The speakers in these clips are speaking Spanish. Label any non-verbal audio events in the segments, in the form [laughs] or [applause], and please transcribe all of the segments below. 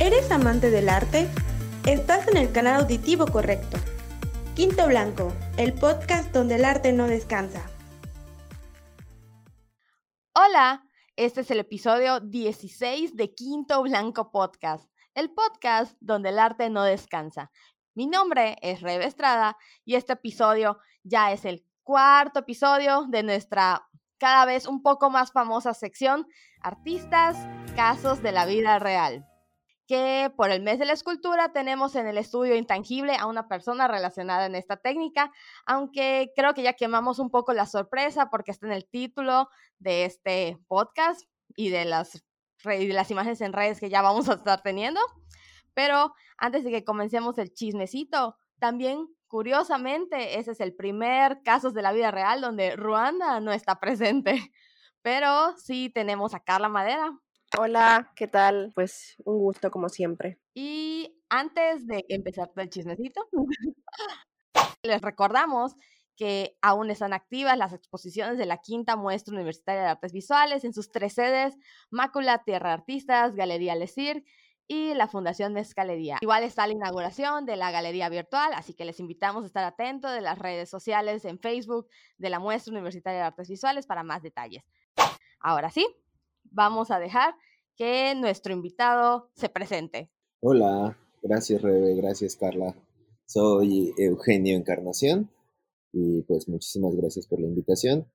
¿Eres amante del arte? Estás en el canal auditivo correcto. Quinto Blanco, el podcast donde el arte no descansa. Hola, este es el episodio 16 de Quinto Blanco Podcast, el podcast donde el arte no descansa. Mi nombre es Rebe Estrada y este episodio ya es el cuarto episodio de nuestra cada vez un poco más famosa sección, Artistas, Casos de la Vida Real que por el mes de la escultura tenemos en el estudio intangible a una persona relacionada en esta técnica, aunque creo que ya quemamos un poco la sorpresa porque está en el título de este podcast y de las, imágenes en redes que ya vamos a estar teniendo. Pero antes de que comencemos el chismecito, también curiosamente ese es el primer caso de la vida real donde Ruanda no está presente, pero sí tenemos a Carla Madera, Hola, ¿qué tal? Pues un gusto como siempre. Y antes de empezar el chismecito, [laughs] les recordamos que aún están activas las exposiciones de la quinta muestra universitaria de artes visuales en sus tres sedes, Mácula Tierra Artistas, Galería Lesir y la Fundación Mezcalería. Igual está la inauguración de la galería virtual, así que les invitamos a estar atentos de las redes sociales en Facebook de la muestra universitaria de artes visuales para más detalles. Ahora sí, vamos a dejar que nuestro invitado se presente. Hola, gracias Rebe, gracias Carla. Soy Eugenio Encarnación y pues muchísimas gracias por la invitación.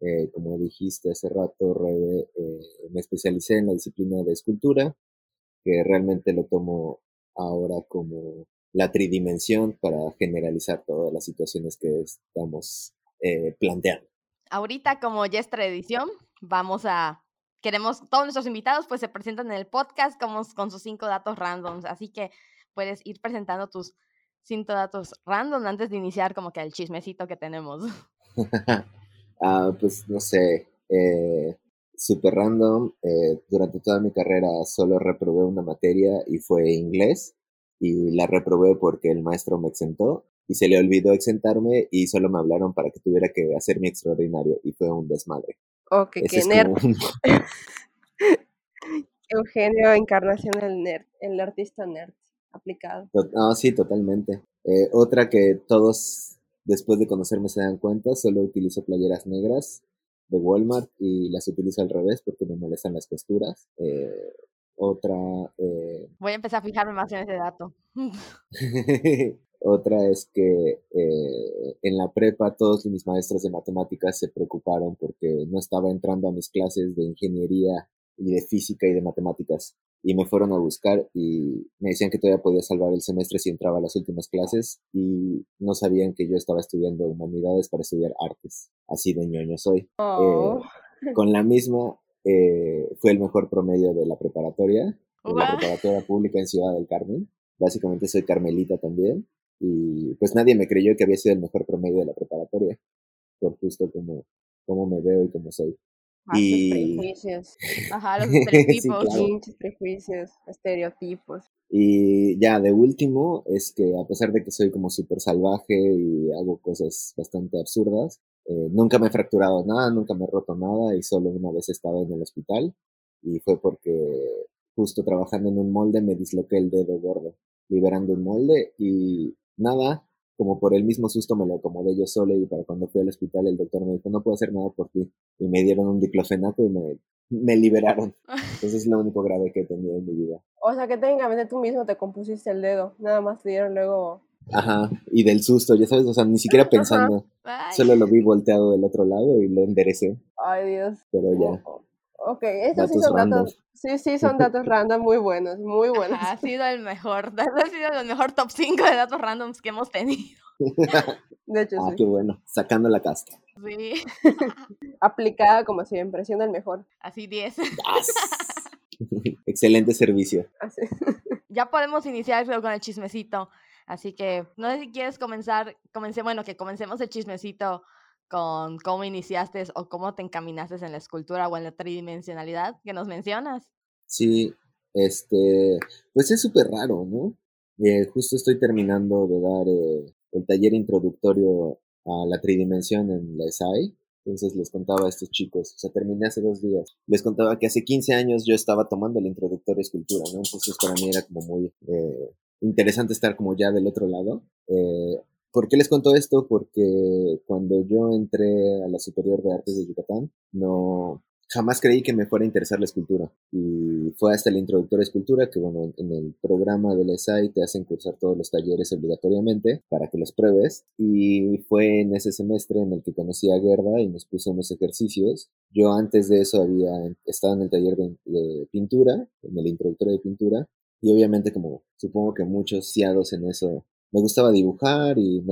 Eh, como dijiste hace rato, Rebe, eh, me especialicé en la disciplina de escultura, que realmente lo tomo ahora como la tridimensión para generalizar todas las situaciones que estamos eh, planteando. Ahorita, como ya es tradición, vamos a queremos, todos nuestros invitados pues se presentan en el podcast como, con sus cinco datos randoms, así que puedes ir presentando tus cinco datos random antes de iniciar como que el chismecito que tenemos. [laughs] ah, pues no sé, eh, super random, eh, durante toda mi carrera solo reprobé una materia y fue inglés y la reprobé porque el maestro me exentó y se le olvidó exentarme y solo me hablaron para que tuviera que hacer mi extraordinario y fue un desmadre. Ok, qué nerd. Eugenio [laughs] Encarnación el nerd, el artista nerd aplicado. Ah, sí, totalmente. Eh, otra que todos después de conocerme se dan cuenta, solo utilizo playeras negras de Walmart y las utilizo al revés porque me molestan las costuras. Eh, otra... Eh... Voy a empezar a fijarme más en ese dato. [laughs] [laughs] Otra es que eh, en la prepa todos mis maestros de matemáticas se preocuparon porque no estaba entrando a mis clases de ingeniería y de física y de matemáticas. Y me fueron a buscar y me decían que todavía podía salvar el semestre si entraba a las últimas clases y no sabían que yo estaba estudiando humanidades para estudiar artes. Así de ñoño soy. Eh, oh. con la misma eh, fue el mejor promedio de la preparatoria, de la preparatoria pública en Ciudad del Carmen. Básicamente soy carmelita también y pues nadie me creyó que había sido el mejor promedio de la preparatoria, por justo como, como me veo y como soy. Ah, y... prejuicios. [laughs] Ajá, los estereotipos. sí, prejuicios, estereotipos. Y ya, de último, es que a pesar de que soy como súper salvaje y hago cosas bastante absurdas, eh, nunca me he fracturado nada, nunca me he roto nada y solo una vez estaba en el hospital y fue porque justo trabajando en un molde me disloqué el dedo gordo, liberando un molde y nada, como por el mismo susto me lo acomodé yo solo y para cuando fui al hospital el doctor me dijo, no puedo hacer nada por ti. Y me dieron un diclofenaco y me, me liberaron. [laughs] Eso es lo único grave que he tenido en mi vida. O sea que técnicamente tú mismo te compusiste el dedo, nada más te dieron luego... Ajá, y del susto, ya sabes, o sea, ni siquiera pensando. Solo lo vi volteado del otro lado y lo enderecé. Ay, Dios. Pero ya. Ok, estos sí son datos. Sí, sí, son datos [laughs] random muy buenos, muy buenos. Ha sido el mejor, [laughs] ha sido el mejor top 5 de datos randoms que hemos tenido. [laughs] De hecho, ah, qué bueno, sacando la casta. Sí. Aplicada como siempre, siendo el mejor. Así 10. Excelente servicio. Así. Ya podemos iniciar con el chismecito. Así que no sé si quieres comenzar, comencé, bueno, que comencemos el chismecito con cómo iniciaste o cómo te encaminaste en la escultura o en la tridimensionalidad que nos mencionas. Sí, este, pues es súper raro, ¿no? Eh, justo estoy terminando de dar eh, el taller introductorio a la tridimensión en la SAI, Entonces les contaba a estos chicos, o sea, terminé hace dos días, les contaba que hace 15 años yo estaba tomando el introductorio de escultura, ¿no? Entonces para mí era como muy eh, interesante estar como ya del otro lado. Eh, ¿Por qué les cuento esto? Porque cuando yo entré a la Superior de Artes de Yucatán, no, jamás creí que me fuera a interesar la escultura. Y fue hasta el introductor de escultura que, bueno, en el programa del ESAI te hacen cursar todos los talleres obligatoriamente para que los pruebes. Y fue en ese semestre en el que conocí a Gerda y nos puso unos ejercicios. Yo antes de eso había estado en el taller de, pintura, en el introductor de pintura. Y obviamente, como supongo que muchos ciados en eso me gustaba dibujar y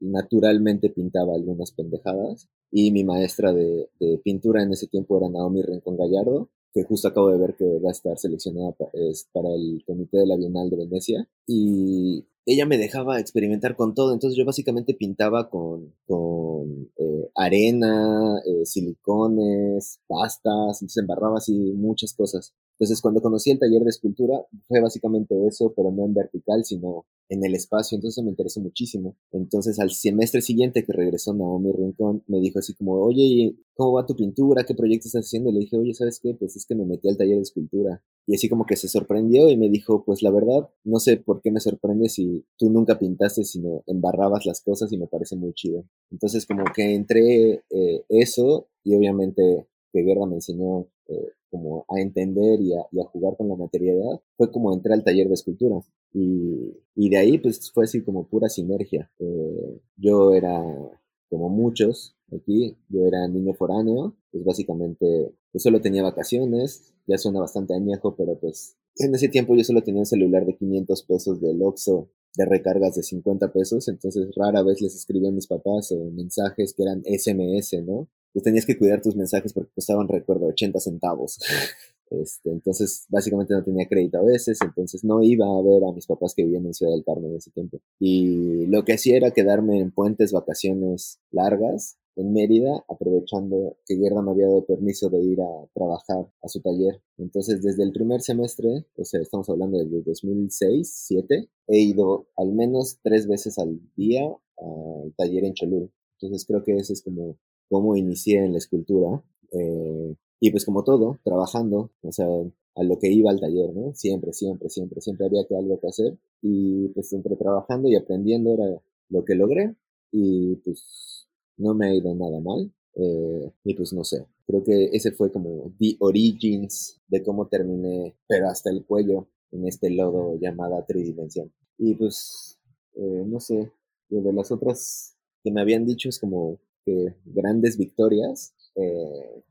naturalmente pintaba algunas pendejadas. Y mi maestra de, pintura en ese tiempo era Naomi Rincón Gallardo, que justo acabo de ver que va a estar seleccionada para el comité de la Bienal de Venecia. Y ella me dejaba experimentar con todo, entonces yo básicamente pintaba con, con eh, arena, eh, silicones, pastas, entonces embarraba así muchas cosas. Entonces, cuando conocí el taller de escultura, fue básicamente eso, pero no en vertical, sino en el espacio. Entonces me interesó muchísimo. Entonces, al semestre siguiente que regresó Naomi Rincón, me dijo así como, oye, ¿cómo va tu pintura? ¿Qué proyecto estás haciendo? Y le dije, oye, ¿sabes qué? Pues es que me metí al taller de escultura. Y así como que se sorprendió y me dijo, pues la verdad, no sé por qué me sorprende si tú nunca pintaste, sino embarrabas las cosas y me parece muy chido. Entonces, como que entré eh, eso y obviamente que Guerra me enseñó eh, como a entender y a, jugar con la materialidad, fue como entré al taller de escultura. Y, de ahí pues fue así como pura sinergia. Eh, yo era como muchos aquí, yo era niño foráneo, pues básicamente yo solo tenía vacaciones, ya suena bastante añejo, pero pues en ese tiempo yo solo tenía un celular de 500 pesos del Oxxo de recargas de 50 pesos, entonces rara vez les escribía a mis papás o mensajes que eran SMS, ¿no? Pues tenías que cuidar tus mensajes porque costaban, recuerdo, 80 centavos. [laughs] Este, entonces, básicamente no tenía crédito a veces, entonces no iba a ver a mis papás que vivían en Ciudad del Carmen en ese tiempo. Y lo que hacía era quedarme en puentes, vacaciones largas en Mérida, aprovechando que Gerda me había dado permiso de ir a trabajar a su taller. Entonces, desde el primer semestre, o sea, estamos hablando desde 2006, 2007, he ido al menos tres veces al día al taller en Cholula. Entonces, creo que ese es como cómo inicié en la escultura. Eh, y pues como todo, trabajando, o sea, a lo que iba al taller, ¿no? Siempre, siempre, siempre, siempre había que algo que hacer. Y pues entre trabajando y aprendiendo era lo que logré. Y pues no me ha ido nada mal. Eh, y pues no sé, creo que ese fue como the origins de cómo terminé, pero hasta el cuello, en este lodo llamada tridimensión. Y pues, eh, no sé, de las otras que me habían dicho es como grandes victorias, eh,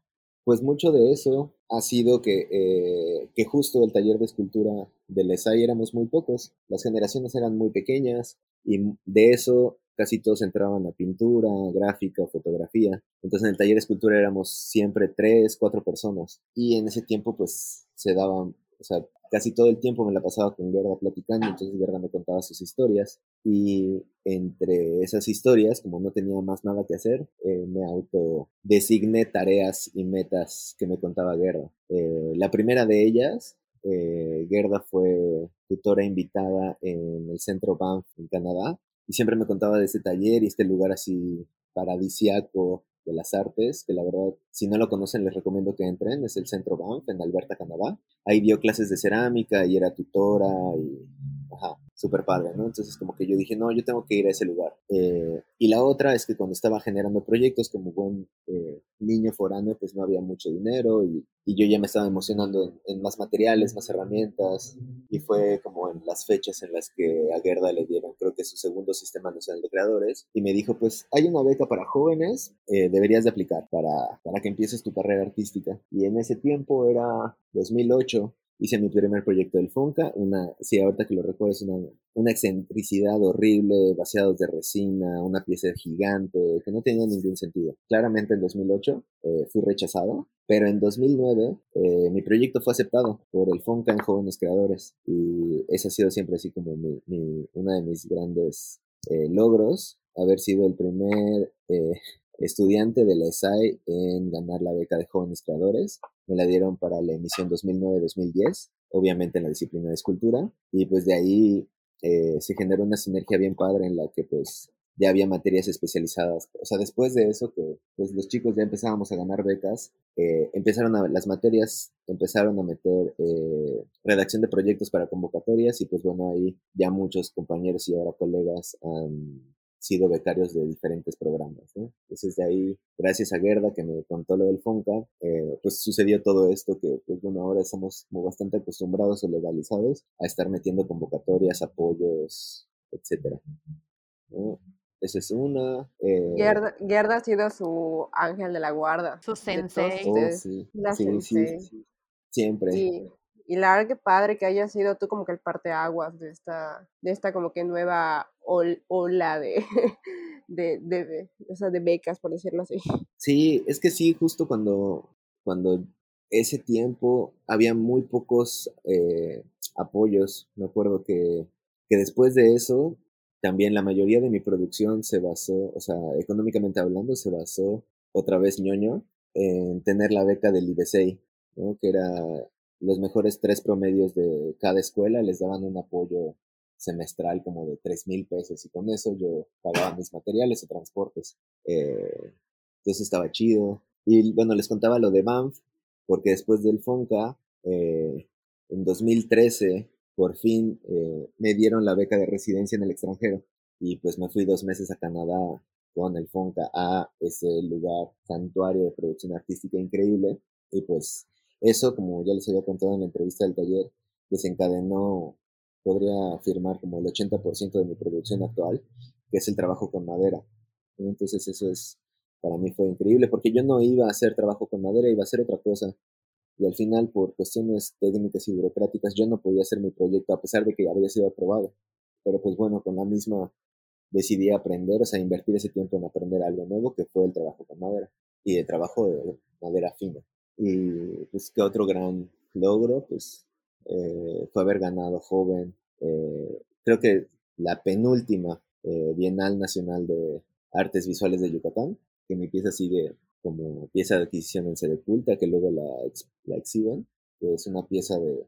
pues mucho de eso ha sido que, eh, justo el taller de escultura del ESAI éramos muy pocos, las generaciones eran muy pequeñas y de eso casi todos entraban a pintura, gráfica, fotografía. Entonces en el taller de escultura éramos siempre tres, cuatro personas y en ese tiempo pues se daban, o sea, casi todo el tiempo me la pasaba con Gerda platicando, entonces Gerda me contaba sus historias y entre esas historias, como no tenía más nada que hacer, eh, me autodesigné tareas y metas que me contaba Gerda. Eh, la primera de ellas, eh, Gerda fue tutora invitada en el centro Banff en Canadá y siempre me contaba de ese taller y este lugar así paradisiaco de las artes, que la verdad, si no lo conocen, les recomiendo que entren, es el Centro Banff en Alberta, Canadá. Ahí dio clases de cerámica y era tutora y, ajá, súper padre, ¿no? Entonces como que yo dije, no, yo tengo que ir a ese lugar. Eh, y la otra es que cuando estaba generando proyectos como buen eh, niño foráneo, pues no había mucho dinero y, y yo ya me estaba emocionando en, más materiales, más herramientas y fue como en las fechas en las que a Gerda le dieron creo que su segundo sistema nacional de creadores y me dijo, pues hay una beca para jóvenes, eh, deberías de aplicar para, para que empieces tu carrera artística. Y en ese tiempo era 2008 hice mi primer proyecto del Fonca, una, sí, ahorita que lo recuerdo, es una, una excentricidad horrible, vaciados de resina, una pieza gigante, que no tenía ningún sentido. Claramente en 2008 eh, fui rechazado, pero en 2009 eh, mi proyecto fue aceptado por el Fonca en Jóvenes Creadores y ese ha sido siempre así como mi, mi, uno de mis grandes eh, logros, haber sido el primer estudiante de la ESAI en ganar la beca de jóvenes creadores. Me la dieron para la emisión 2009-2010, obviamente en la disciplina de escultura. Y pues de ahí eh, se generó una sinergia bien padre en la que pues ya había materias especializadas. O sea, después de eso, que pues los chicos ya empezábamos a ganar becas, eh, empezaron a, las materias empezaron a meter eh, redacción de proyectos para convocatorias y pues bueno, ahí ya muchos compañeros y ahora colegas han sido becarios de diferentes programas, ¿no? Entonces de ahí, gracias a Gerda que me contó lo del FONCA, eh, pues sucedió todo esto que, pues bueno, ahora estamos como bastante acostumbrados o legalizados a estar metiendo convocatorias, apoyos, etcétera. Esa es una. Eh... Gerda, ha sido su ángel de la guarda. Su sensei. Oh, sí. La sí, Sí, Siempre. Y, y la verdad que padre que haya sido tú como que el parteaguas de esta, de esta como que nueva ola de, [laughs] de, de, o sea, de becas, por decirlo así. Sí, es que sí, justo cuando, cuando ese tiempo había muy pocos eh, apoyos. Me acuerdo que, que después de eso también la mayoría de mi producción se basó, o sea, económicamente hablando, se basó otra vez ñoño en tener la beca del IBCI, ¿no? que era los mejores tres promedios de cada escuela, les daban un apoyo semestral como de tres mil pesos y con eso yo pagaba mis materiales o transportes. Eh, entonces estaba chido. Y bueno, les contaba lo de Banff, porque después del FONCA, eh, en 2013 por fin eh, me dieron la beca de residencia en el extranjero y pues me fui dos meses a Canadá con el FONCA a ese lugar santuario de producción artística increíble y pues eso, como ya les había contado en la entrevista del taller, desencadenó, podría afirmar como el 80% de mi producción actual, que es el trabajo con madera. Entonces eso es, para mí fue increíble, porque yo no iba a hacer trabajo con madera, iba a hacer otra cosa y al final por cuestiones técnicas y burocráticas yo no podía hacer mi proyecto a pesar de que había sido aprobado. Pero pues bueno, con la misma decidí aprender, o sea, invertir ese tiempo en aprender algo nuevo que fue el trabajo con madera y el trabajo de madera fina. Y pues qué otro gran logro, pues eh, fue haber ganado joven, eh, creo que la penúltima eh, Bienal Nacional de Artes Visuales de Yucatán, que mi pieza sigue como pieza de adquisición en sede culta, que luego la, exhiben, es una pieza de,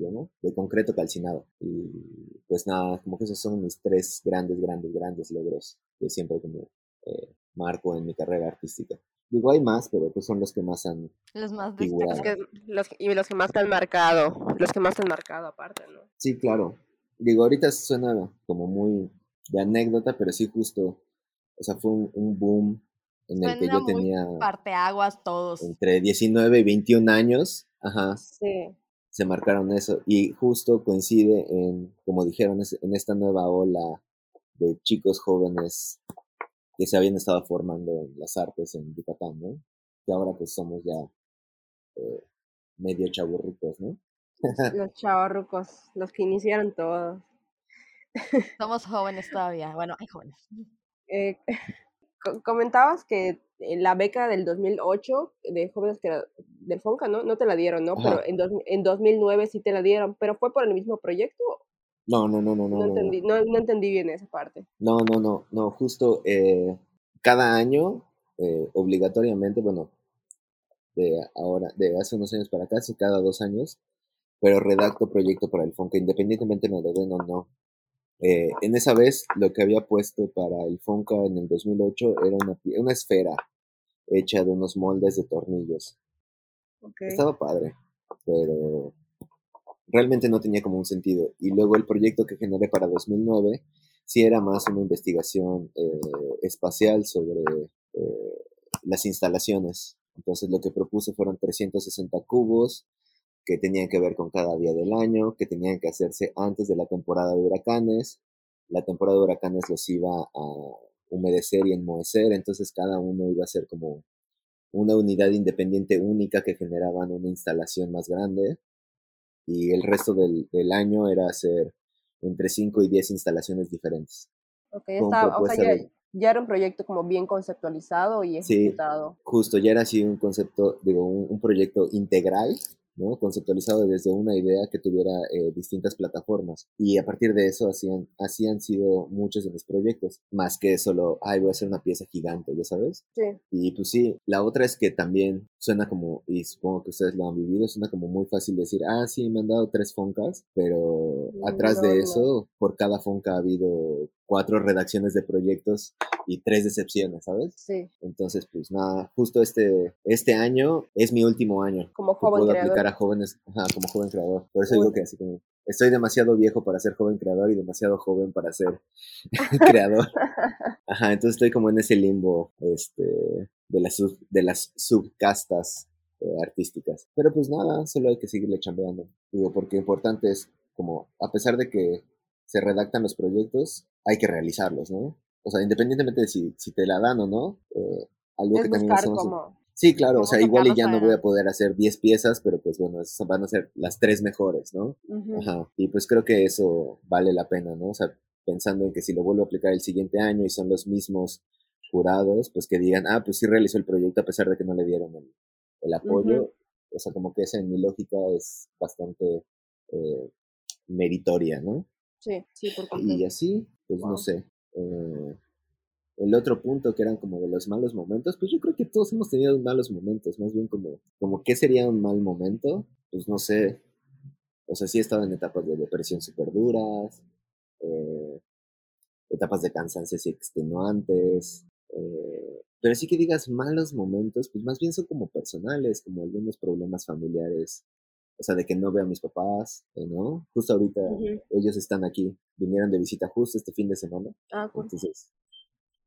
¿cómo? De concreto calcinado. Y pues nada, como que esos son mis tres grandes, grandes, grandes logros que siempre como eh, marco en mi carrera artística. Digo, hay más, pero pues son los que más han los más los que, los, y los que más te han marcado, los que más te han marcado aparte, ¿no? Sí, claro. Digo, ahorita suena como muy de anécdota, pero sí justo, o sea, fue un boom en el que yo tenía parteaguas todos. Entre 19 y 21 años, ajá. Sí. Se marcaron eso y justo coincide en, como dijeron, en esta nueva ola de chicos jóvenes que se habían estado formando en las artes en Yucatán, ¿no? Que ahora pues somos ya eh, medio chaburrucos, ¿no? [laughs] los chaburrucos, los que iniciaron todos. Somos jóvenes todavía, bueno, hay jóvenes. Eh, [laughs] comentabas que la beca del 2008 de jóvenes que del FONCA, ¿no? No te la dieron, ¿no? Pero en, en 2009 sí te la dieron, pero fue por el mismo proyecto. No, no, no, no, no. No entendí, no, no entendí bien esa parte. No, no, no, no, justo eh, cada año, eh, obligatoriamente, bueno, de ahora, de hace unos años para acá, sí, cada dos años, pero redacto proyecto para el FONCA, independientemente me lo den o no. Eh, en esa vez, lo que había puesto para el Fonca en el 2008 era una, una esfera hecha de unos moldes de tornillos. Estaba padre, pero realmente no tenía como un sentido. Y luego el proyecto que generé para 2009 sí era más una investigación eh, espacial sobre eh, las instalaciones. Entonces lo que propuse fueron 360 cubos que tenían que ver con cada día del año, que tenían que hacerse antes de la temporada de huracanes. La temporada de huracanes los iba a humedecer y enmohecer, entonces cada uno iba a ser como una unidad independiente única que generaban una instalación más grande y el resto del, año era hacer entre 5 y 10 instalaciones diferentes. Ok, está, o sea, ya, era un proyecto como bien conceptualizado y ejecutado. Sí, justo, ya era así un concepto, digo, un proyecto integral ¿no? Conceptualizado desde una idea que tuviera eh, distintas plataformas. Y a partir de eso hacían, así han sido muchos de mis proyectos, más que solo, ay, voy a hacer una pieza gigante, ¿ya sabes? Sí. Y pues sí, la otra es que también suena como, y supongo que ustedes lo han vivido, suena como muy fácil decir, ah, sí, me han dado tres foncas, pero atrás de eso, por cada fonca ha habido cuatro redacciones de proyectos y tres decepciones, ¿sabes? Sí. Entonces, pues nada, justo este, este año es mi último año. Como joven puedo creador. aplicar a jóvenes, ajá, como joven creador. Por eso Uy. digo que así como, estoy demasiado viejo para ser joven creador y demasiado joven para ser [laughs] creador. [laughs] Ajá, entonces estoy como en ese limbo, este, de las, sub- de las subcastas eh, artísticas. Pero pues nada, solo hay que seguirle chambeando. Digo, porque importante es como, a pesar de que se redactan los proyectos, hay que realizarlos, ¿no? O sea, independientemente de si, si te la dan o no, eh, algo Es que también hacemos... como... Sí, claro, o sea, igual y ya no voy a poder hacer 10 piezas, pero pues bueno, esas van a ser las tres mejores, ¿no? Ujú. Ajá. Y pues creo que eso vale la pena, ¿no? O sea, pensando en que si lo vuelvo a aplicar el siguiente año y son los mismos jurados, pues que digan, ah, pues sí realizó el proyecto a pesar de que no le dieron el, el apoyo. O sea, como que esa en mi lógica es bastante eh, meritoria, ¿no? Sí, sí, por Y completo. así, pues no sé. eh, el otro punto que eran como de los malos momentos, pues yo creo que todos hemos tenido malos momentos, más bien como, como qué sería un mal momento, pues no sé. O sea, sí he estado en etapas de depresión súper duras, eh, etapas de cansancio así extenuantes, eh, pero sí que digas malos momentos, pues más bien son como personales, como algunos problemas familiares, o sea, de que no veo a mis papás, eh, ¿no? Justo ahorita ellos están aquí, vinieron de visita justo este fin de semana, Ah, cool. entonces,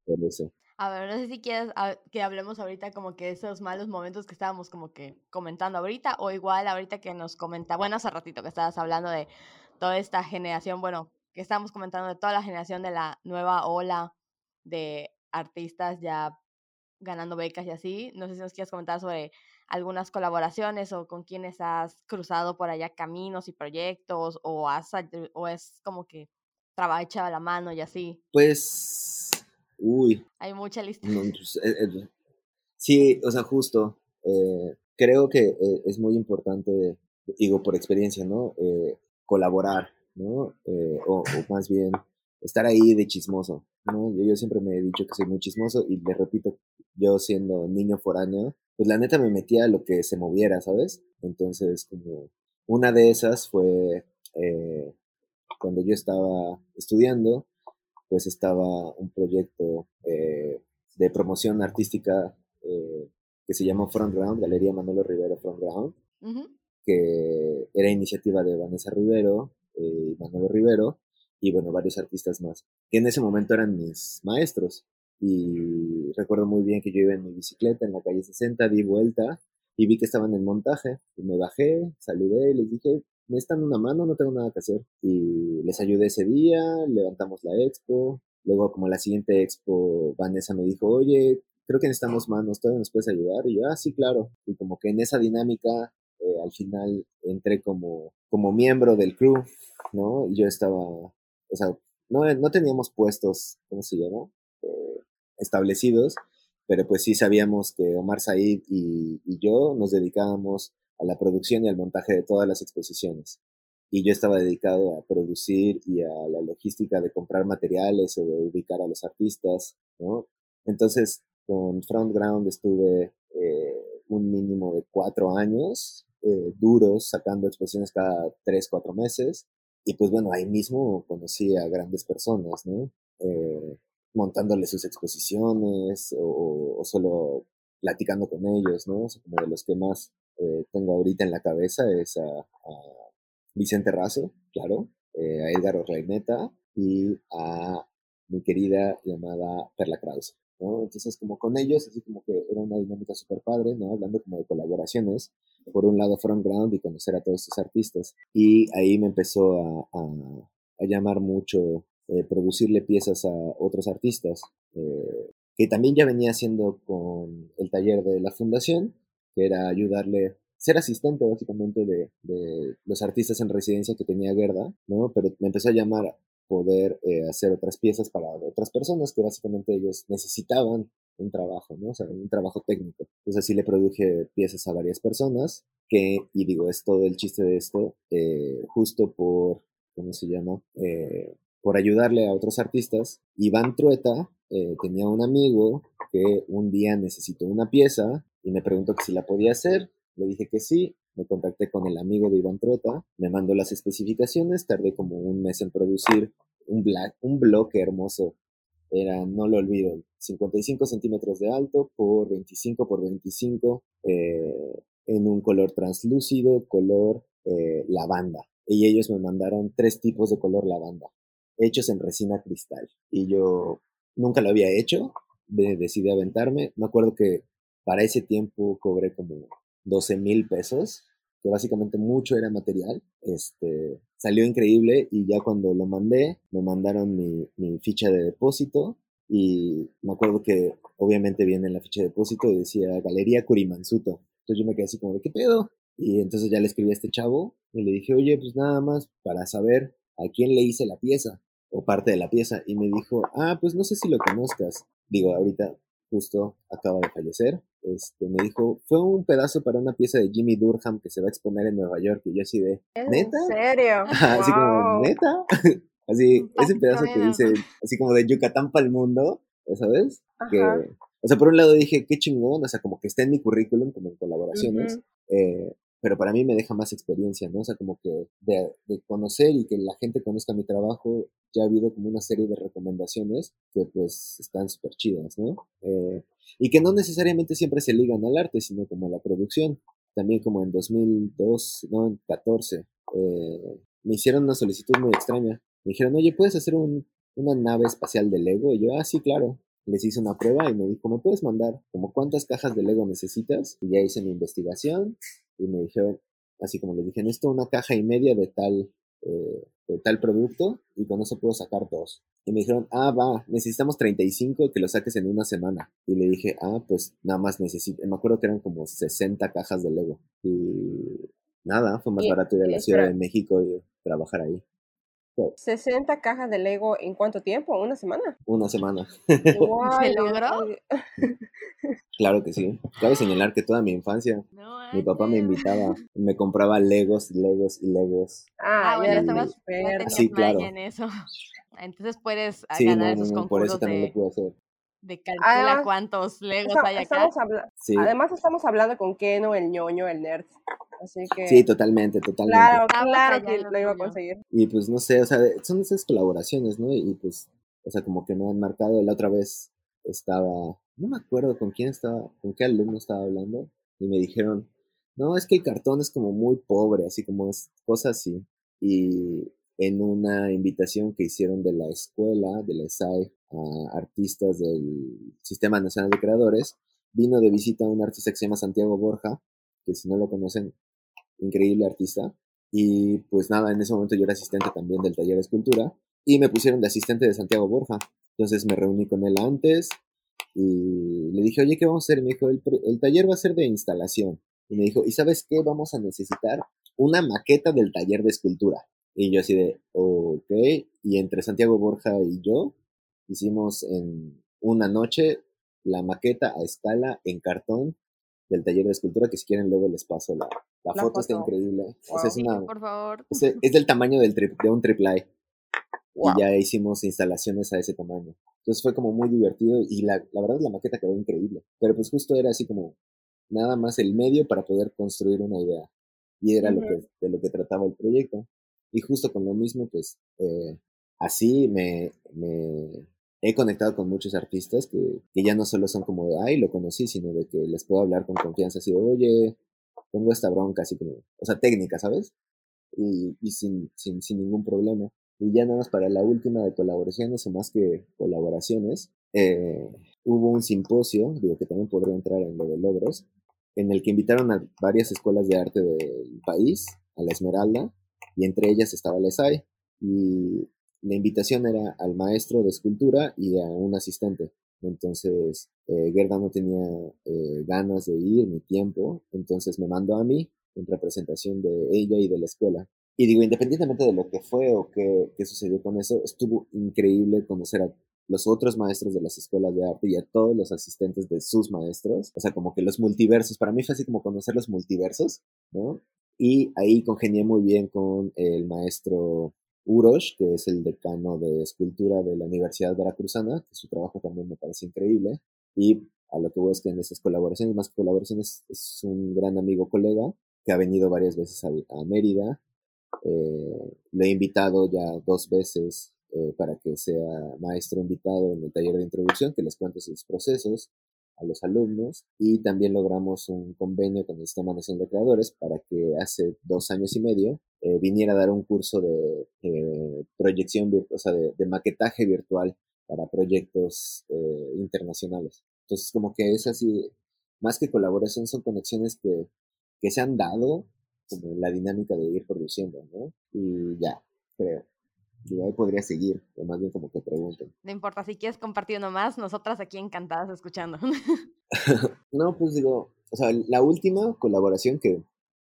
por eso. A ver, no sé si quieres a- que hablemos ahorita como que esos malos momentos que estábamos como que comentando ahorita o igual ahorita que nos comenta, bueno, hace ratito que estabas hablando de toda esta generación, bueno, que estábamos comentando de toda la generación de la nueva ola de artistas ya ganando becas y así. No sé si nos quieres comentar sobre algunas colaboraciones o con quienes has cruzado por allá caminos y proyectos o has o es como que trabajo echado a la mano y así. Pues, uy, Hay mucha lista. no, pues, eh, eh, sí, o sea, justo, eh, creo que es muy importante, digo, por experiencia, ¿no? Colaborar, ¿no? O, o más bien estar ahí de chismoso, ¿no? Yo, yo siempre me he dicho que soy muy chismoso y le repito, yo siendo niño foráneo, pues la neta me metía a lo que se moviera, ¿sabes? Entonces, como una de esas fue eh, cuando yo estaba estudiando, pues estaba un proyecto eh, de promoción artística eh, que se llamó Front Ground, Galería Manolo Rivero Front Ground, que era iniciativa de Vanessa Rivero eh, y Manolo Rivero y bueno, varios artistas más, que en ese momento eran mis maestros. Y recuerdo muy bien que yo iba en mi bicicleta en la calle 60, di vuelta y vi que estaban en montaje y me bajé, saludé y les dije, me están una mano, no tengo nada que hacer. Y les ayudé ese día, levantamos la expo. Luego, como la siguiente expo, Vanessa me dijo, oye, creo que necesitamos manos, ¿todavía nos puedes ayudar? Y yo, ah, sí, claro. Y como que en esa dinámica, eh, al final entré como, como miembro del crew, ¿no? Y yo estaba, o sea, no, no teníamos puestos, ¿cómo se llama? Eh, establecidos, pero pues sí sabíamos que Omar Said y, y yo nos dedicábamos a la producción y al montaje de todas las exposiciones. Y yo estaba dedicado a producir y a la logística de comprar materiales o de ubicar a los artistas, ¿no? Entonces, con Front Ground estuve eh, un mínimo de cuatro años eh, duros, sacando exposiciones cada tres, cuatro meses. Y pues bueno, ahí mismo conocí a grandes personas, ¿no? Eh, montándole sus exposiciones o, solo platicando con ellos, ¿no? O como de los que más eh, tengo ahorita en la cabeza es a, a Vicente Razo, claro, eh, a Edgar Orlaineta y a mi querida llamada Perla Krause, ¿no? Entonces, como con ellos, así como que era una dinámica súper padre, ¿no? Hablando como de colaboraciones, por un lado Front Ground y conocer a todos estos artistas. Y ahí me empezó a, a, a llamar mucho eh, producirle piezas a otros artistas, eh, que también ya venía haciendo con el taller de la fundación, que era ayudarle, ser asistente básicamente de, de los artistas en residencia que tenía Gerda, ¿no? Pero me empezó a llamar poder eh, hacer otras piezas para otras personas que básicamente ellos necesitaban un trabajo, ¿no? O sea, un trabajo técnico. Entonces así le produje piezas a varias personas que, y digo, es todo el chiste de esto, eh, justo por, ¿cómo se llama? Eh, por ayudarle a otros artistas. Iván Trueta eh, tenía un amigo que un día necesitó una pieza y me preguntó que si la podía hacer. Le dije que sí, me contacté con el amigo de Iván Trueta, me mandó las especificaciones, tardé como un mes en producir un, un bloque hermoso. Era, no lo olvido, 55 centímetros de alto por 25 por 25 eh, en un color translúcido, color eh, lavanda. Y ellos me mandaron tres tipos de color lavanda, hechos en resina cristal. Y yo nunca lo había hecho, decidí aventarme. Me acuerdo que para ese tiempo cobré como 12 mil pesos, que básicamente mucho era material. Este, salió increíble y ya cuando lo mandé, me mandaron mi, mi ficha de depósito y me acuerdo que obviamente viene en la ficha de depósito y decía Galería Curimansuto. Entonces yo me quedé así como de qué pedo. Y entonces ya le escribí a este chavo y le dije, oye, pues nada más para saber a quién le hice la pieza o parte de la pieza. Y me dijo, ah, pues no sé si lo conozcas. Digo, ahorita justo acaba de fallecer. Este, me dijo, fue un pedazo para una pieza de Jimmy Durham que se va a exponer en Nueva York. Y yo así de, ¿neta? ¿En serio? [laughs] así como, ¿neta? [laughs] así, ese pedazo que dice, así como de Yucatán para el mundo, ¿sabes? Que, o sea, por un lado dije, qué chingón, o sea, como que está en mi currículum, como en colaboraciones, eh, pero para mí me deja más experiencia, ¿no? O sea, como que de, conocer y que la gente conozca mi trabajo, ya ha habido como una serie de recomendaciones que pues están súper chidas, ¿no? Eh, y que no necesariamente siempre se ligan al arte, sino como a la producción. También como en 2002, no, en 14, eh, me hicieron una solicitud muy extraña. Me dijeron, oye, ¿puedes hacer una nave espacial de Lego? Y yo, ah, sí, claro les hice una prueba y me dijo, ¿me puedes mandar como cuántas cajas de Lego necesitas? Y ya hice mi investigación y me dijeron, así como les dije, necesito una caja y media de tal, eh, de tal producto y con eso puedo sacar dos. Y me dijeron, ah, va, necesitamos 35 que lo saques en una semana. Y le dije, ah, pues nada más necesito, me acuerdo que eran como 60 cajas de Lego. Y nada, fue más barato ir a la Ciudad de México y trabajar ahí. 60 cajas de Lego en cuánto tiempo? ¿Una semana? Una semana. ¿Se logró? [laughs] Claro que sí. Cabe señalar que toda mi infancia mi papá me invitaba, me compraba Legos, Legos y Legos. Ah, ah bueno, estabas sí, claro. en eso. [laughs] Entonces puedes sí, ganar no, esos concursos por eso también de... lo pude hacer de calcula cuántos Legos hay acá. Además estamos hablando con Keno, el ñoño, el nerd. Así que... Sí, totalmente, totalmente. Claro, ah, claro que lo iba a conseguir. Y pues no sé, o sea, son esas colaboraciones, ¿no? Y pues, o sea, como que me han marcado. La otra vez estaba, no me acuerdo con quién estaba, con qué alumno estaba hablando, y me dijeron, no, es que el cartón es como muy pobre, así como es cosas así. Y en una invitación que hicieron de la escuela, de la SAI, a artistas del Sistema Nacional de Creadores, vino de visita un artista que se llama Santiago Borja, que si no lo conocen, increíble artista. Y pues nada, en ese momento yo era asistente también del taller de escultura y me pusieron de asistente de Santiago Borja. Entonces me reuní con él antes y le dije, oye, ¿qué vamos a hacer? Me dijo, el, el taller va a ser de instalación. Y me dijo, ¿y sabes qué? Vamos a necesitar una maqueta del taller de escultura. Y yo así de, ok. Y entre Santiago Borja y yo hicimos en una noche la maqueta a escala en cartón del taller de escultura, que si quieren luego les paso la, la, foto, está increíble. es, una, por favor. Es, del tamaño del de un triple Y ya hicimos instalaciones a ese tamaño. Entonces fue como muy divertido y la, la verdad la maqueta quedó increíble. Pero pues justo era así como nada más el medio para poder construir una idea. Y era lo que, de lo que trataba el proyecto. Y justo con lo mismo, pues eh, así me, me, he conectado con muchos artistas que, que, ya no solo son como de, ay, lo conocí, sino de que les puedo hablar con confianza, así de, oye, tengo esta bronca, así como, o sea, técnica, ¿sabes? Y, y sin, sin, sin ningún problema. Y ya nada más para la última de colaboraciones o más que colaboraciones, eh, hubo un simposio, digo que también podría entrar en lo de logros, en el que invitaron a varias escuelas de arte del país, a la Esmeralda, y entre ellas estaba la ESAI. Y la invitación era al maestro de escultura y a un asistente. Entonces, eh, Gerda no tenía eh, ganas de ir ni tiempo, entonces me mandó a mí en representación de ella y de la escuela. Y digo, independientemente de lo que fue o qué, qué sucedió con eso, estuvo increíble conocer a los otros maestros de las escuelas de arte y a todos los asistentes de sus maestros. O sea, como que los multiversos, para mí fue así como conocer los multiversos, ¿no? Y ahí congenié muy bien con el maestro Urosh, que es el decano de escultura de la Universidad Veracruzana, que su trabajo también me parece increíble. Y a lo que voy es que en esas colaboraciones, más que colaboraciones, es un gran amigo colega que ha venido varias veces a, Mérida. Eh, lo he invitado ya dos veces eh, para que sea maestro invitado en el taller de introducción, que les cuente sus procesos a los alumnos y también logramos un convenio con el Sistema Nacional de Creadores para que hace dos años y medio eh, viniera a dar un curso de eh, proyección, o sea, de, maquetaje virtual para proyectos eh, internacionales. Entonces, como que es así, más que colaboración, son conexiones que, que se han dado como la dinámica de ir produciendo, ¿no? Y ya, creo. Y ahí podría seguir, o más bien como que pregunten. No importa, si quieres compartir uno más, nosotras aquí encantadas escuchando. [laughs] no, pues digo, o sea, la última colaboración que,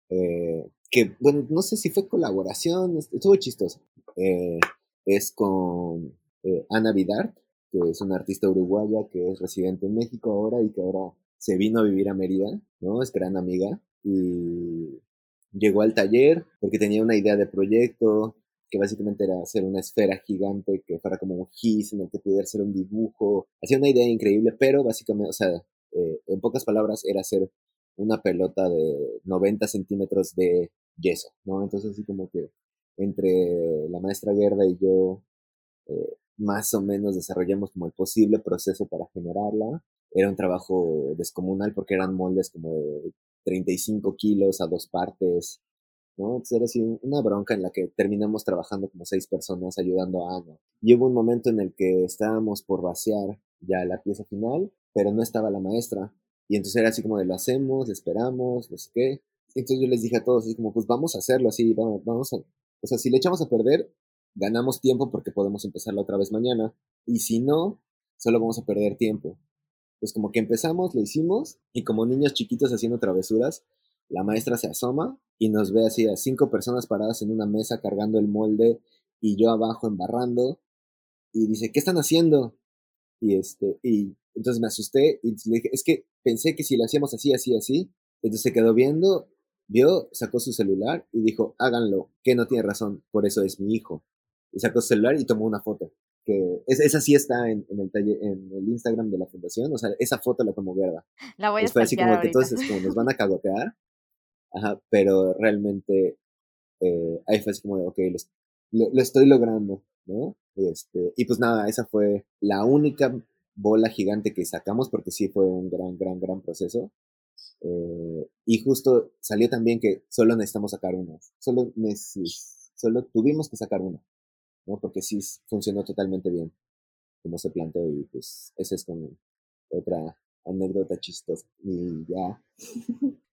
eh, que bueno, no sé si fue colaboración, estuvo chistoso, eh, es con eh, Ana Vidart, que es una artista uruguaya que es residente en México ahora y que ahora se vino a vivir a Mérida, ¿no? Es gran amiga y llegó al taller porque tenía una idea de proyecto, que básicamente era hacer una esfera gigante que fuera como un gis en el que pudiera ser un dibujo. Hacía una idea increíble, pero básicamente, o sea, eh, en pocas palabras, era hacer una pelota de 90 centímetros de yeso, ¿no? Entonces, así como que entre la maestra Gerda y yo, eh, más o menos desarrollamos como el posible proceso para generarla. Era un trabajo descomunal porque eran moldes como de 35 kilos a dos partes, ¿no? Entonces era así una bronca en la que terminamos trabajando como seis personas ayudando a Ana. Y un momento en el que estábamos por vaciar ya la pieza final, pero no estaba la maestra. Y entonces era así como de lo hacemos, le esperamos, no sé qué. Entonces yo les dije a todos así como, pues vamos a hacerlo así, vamos, vamos a... O sea, si le echamos a perder, ganamos tiempo porque podemos empezarla otra vez mañana. Y si no, solo vamos a perder tiempo. Pues como que empezamos, lo hicimos, y como niños chiquitos haciendo travesuras, la maestra se asoma y nos ve así a cinco personas paradas en una mesa cargando el molde y yo abajo embarrando y dice, ¿qué están haciendo? Y este, y entonces me asusté y le dije, es que pensé que si lo hacíamos así, así, así, entonces se quedó viendo, vio, sacó su celular y dijo, háganlo, que no tiene razón, por eso es mi hijo. Y sacó su celular y tomó una foto. Que esa sí está en, el en el Instagram de la fundación, o sea, esa foto la tomó Verda. La voy a Fue así como que entonces como nos van a cagotear, Ajá, pero realmente eh, ahí fue así como de, ok, lo, lo, estoy logrando, ¿no? Este, y pues nada, esa fue la única bola gigante que sacamos porque sí fue un gran, gran, gran proceso. Eh, y justo salió también que solo necesitamos sacar una. Solo, solo tuvimos que sacar una, ¿no? Porque sí funcionó totalmente bien, como se planteó. Y pues esa es como otra anécdota chistosa. Y ya. [laughs]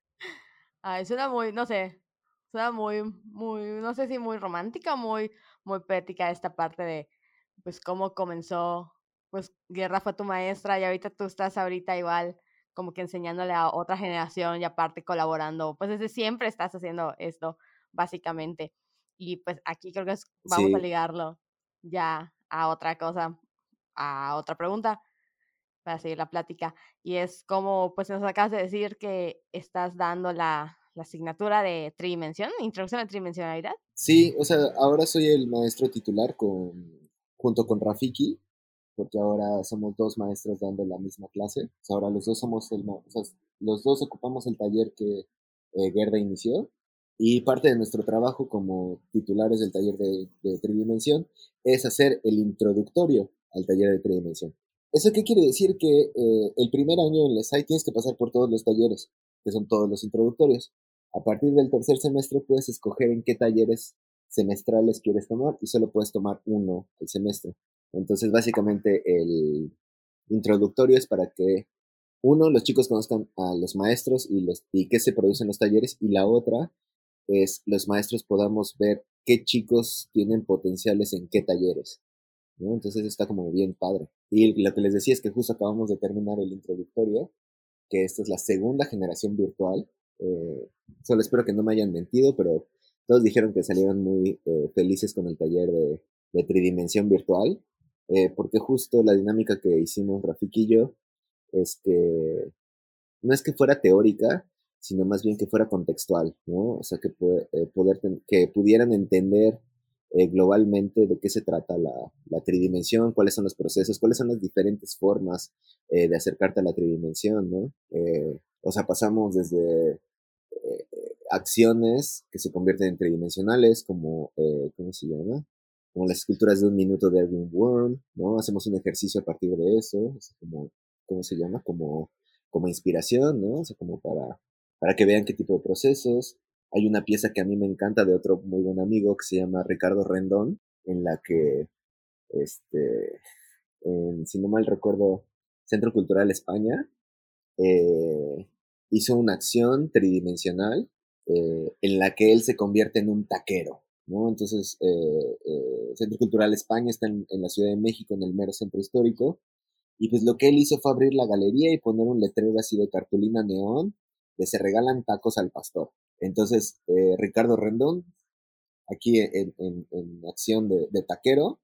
Ay, suena muy, no sé, suena muy, muy, no sé si muy romántica muy, muy poética esta parte de, pues, cómo comenzó, pues, Guerra fue tu maestra y ahorita tú estás ahorita igual como que enseñándole a otra generación y aparte colaborando, pues desde siempre estás haciendo esto, básicamente. Y pues aquí creo que vamos a ligarlo ya a otra cosa, a otra pregunta para seguir la plática. Y es como, pues nos acabas de decir que estás dando la, la asignatura de tridimensión, introducción a tridimensionalidad. Sí, o sea, ahora soy el maestro titular con, junto con Rafiki, porque ahora somos dos maestros dando la misma clase. O sea, ahora los dos somos el, o sea, los dos ocupamos el taller que eh, Gerda inició. Y parte de nuestro trabajo como titulares del taller de, de tridimensión es hacer el introductorio al taller de tridimensión. ¿Eso qué quiere decir? Que eh, el primer año en la SAI tienes que pasar por todos los talleres, que son todos los introductorios. A partir del tercer semestre puedes escoger en qué talleres semestrales quieres tomar y solo puedes tomar uno el semestre. Entonces, básicamente, el introductorio es para que, uno, los chicos conozcan a los maestros y, los, y qué se producen los talleres, y la otra es los maestros podamos ver qué chicos tienen potenciales en qué talleres. Entonces está como bien padre. Y lo que les decía es que justo acabamos de terminar el introductorio, que esta es la segunda generación virtual. Eh, solo espero que no me hayan mentido, pero todos dijeron que salieron muy eh, felices con el taller de, tridimensión virtual, eh, porque justo la dinámica que hicimos Rafik y yo es que no es que fuera teórica, sino más bien que fuera contextual, ¿no? O sea, que, poder, que pudieran entender eh, globalmente de qué se trata la, la, tridimensión, cuáles son los procesos, cuáles son las diferentes formas eh, de acercarte a la tridimensión, ¿no? Eh, o sea, pasamos desde acciones que se convierten en tridimensionales, como, ¿cómo se llama? como las esculturas de un minuto de Erwin Worm, ¿no? Hacemos un ejercicio a partir de eso, como, ¿cómo se llama? Como, como inspiración, ¿no? O sea, como para, para que vean qué tipo de procesos. Hay una pieza que a mí me encanta de otro muy buen amigo que se llama Ricardo Rendón, en la que, este, en, si no mal recuerdo, Centro Cultural España, eh, hizo una acción tridimensional eh, en la que él se convierte en un taquero, ¿no? Entonces, eh, Centro Cultural España está en, la Ciudad de México, en el mero centro histórico, y pues lo que él hizo fue abrir la galería y poner un letrero así de cartulina neón de se regalan tacos al pastor. Entonces, Ricardo Rendón, aquí en, acción de, taquero,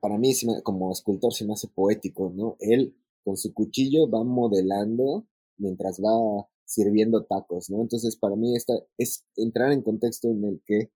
para mí como escultor se me hace poético, ¿no? Él con su cuchillo va modelando mientras va sirviendo tacos, ¿no? Entonces, para mí esta es entrar en contexto en el que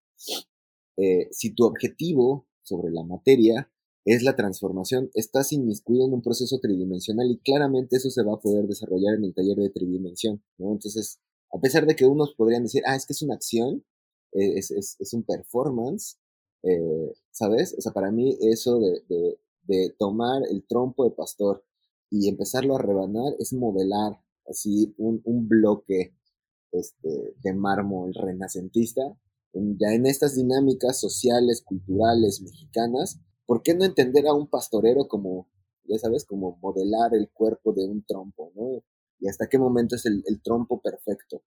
eh, si tu objetivo sobre la materia es la transformación, estás inmiscuido en un proceso tridimensional y claramente eso se va a poder desarrollar en el taller de tridimensión, ¿no? Entonces, a pesar de que unos podrían decir, ah, es que es una acción, eh, es, es, es un performance, eh, ¿sabes? O sea, para mí eso de, de, de tomar el trompo de pastor y empezarlo a rebanar es modelar así un, un bloque este, de mármol renacentista, ya en estas dinámicas sociales, culturales, mexicanas, ¿por qué no entender a un pastorero como, ya sabes, como modelar el cuerpo de un trompo, ¿no? Y hasta qué momento es el, el trompo perfecto,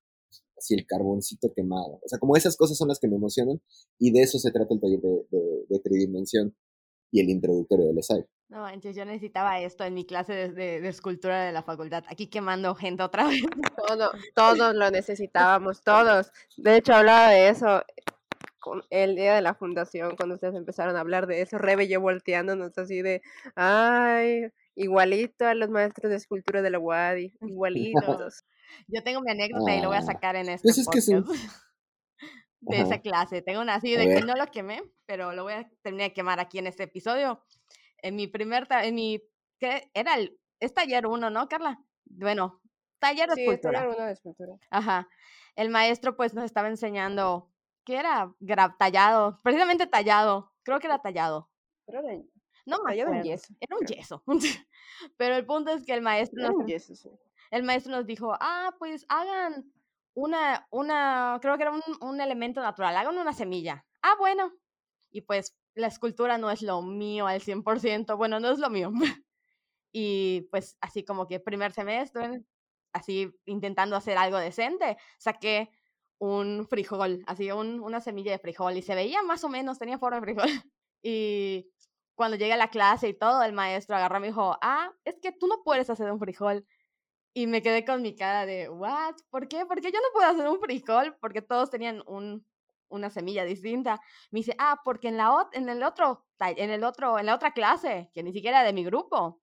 así el carboncito quemado. O sea, como esas cosas son las que me emocionan y de eso se trata el taller de, de, de tridimensión y el introductorio del ESAI. No entonces yo necesitaba esto en mi clase de, escultura de la facultad. Aquí quemando gente otra vez. [laughs] Todo, todos lo necesitábamos, [laughs] todos. De hecho, hablaba de eso el día de la fundación, cuando ustedes empezaron a hablar de eso, Rebe yo volteándonos así de, ay, igualito a los maestros de escultura de la UADI, igualitos. [laughs] Yo tengo mi anécdota y lo voy a ah, sacar en este pues podcast. [laughs] de esa clase. Tengo una así de que no lo quemé, pero lo voy a terminar de quemar aquí en este episodio en mi primer, en mi, ¿qué? Era el, es taller uno, ¿no, Carla? Bueno, taller de sí, escultura. taller uno de escultura. Ajá. El maestro pues nos estaba enseñando, ¿qué era? tallado, precisamente tallado, creo que era tallado. Pero era, no tallado en yeso. Era un yeso. [laughs] Pero el punto es que el maestro nos, yeso, sí. el maestro nos dijo, ah, pues hagan una, una, creo que era un, un elemento natural, hagan una semilla. Ah, bueno. Y pues la escultura no es lo mío al 100%, bueno, no es lo mío. [laughs] y pues así como que primer semestre, así intentando hacer algo decente, saqué un frijol, así un, una semilla de frijol y se veía más o menos, tenía forma de frijol. [laughs] y cuando llegué a la clase y todo, el maestro agarró y me dijo, ah, es que tú no puedes hacer un frijol. Y me quedé con mi cara de, ¿what? ¿Por qué? ¿Por qué yo no puedo hacer un frijol? Porque todos tenían un una semilla distinta. Me dice, ah, porque en, la, en, el otro, en, el otro, en la otra clase, que ni siquiera de mi grupo,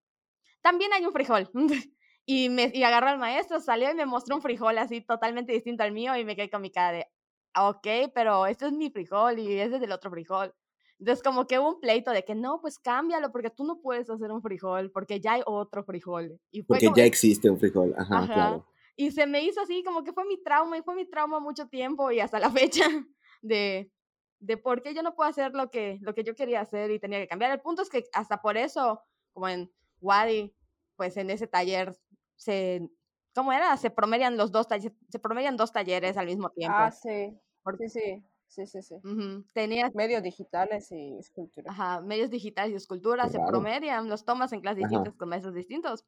también hay un frijol. [laughs] y, me, y agarró al maestro, salió y me mostró un frijol así totalmente distinto al mío y me quedé con mi cara de, ok, pero este es mi frijol y ese es el otro frijol. Entonces como que hubo un pleito de que no, pues cámbialo porque tú no puedes hacer un frijol porque ya hay otro frijol. Y porque ya existe un frijol, ajá, claro. Y se me hizo así como que fue mi trauma y fue mi trauma mucho tiempo y hasta la [laughs] fecha de, de por qué yo no puedo hacer lo que, lo que yo quería hacer y tenía que cambiar. El punto es que hasta por eso, como en Wadi, pues en ese taller se, ¿cómo era? Se promedian los dos talleres, se promedian dos talleres al mismo tiempo. Ah, sí. Sí, sí. Sí, sí, sí. medios digitales y escultura. Ajá, medios digitales y escultura se promedian, los tomas en clases distintas con maestros distintos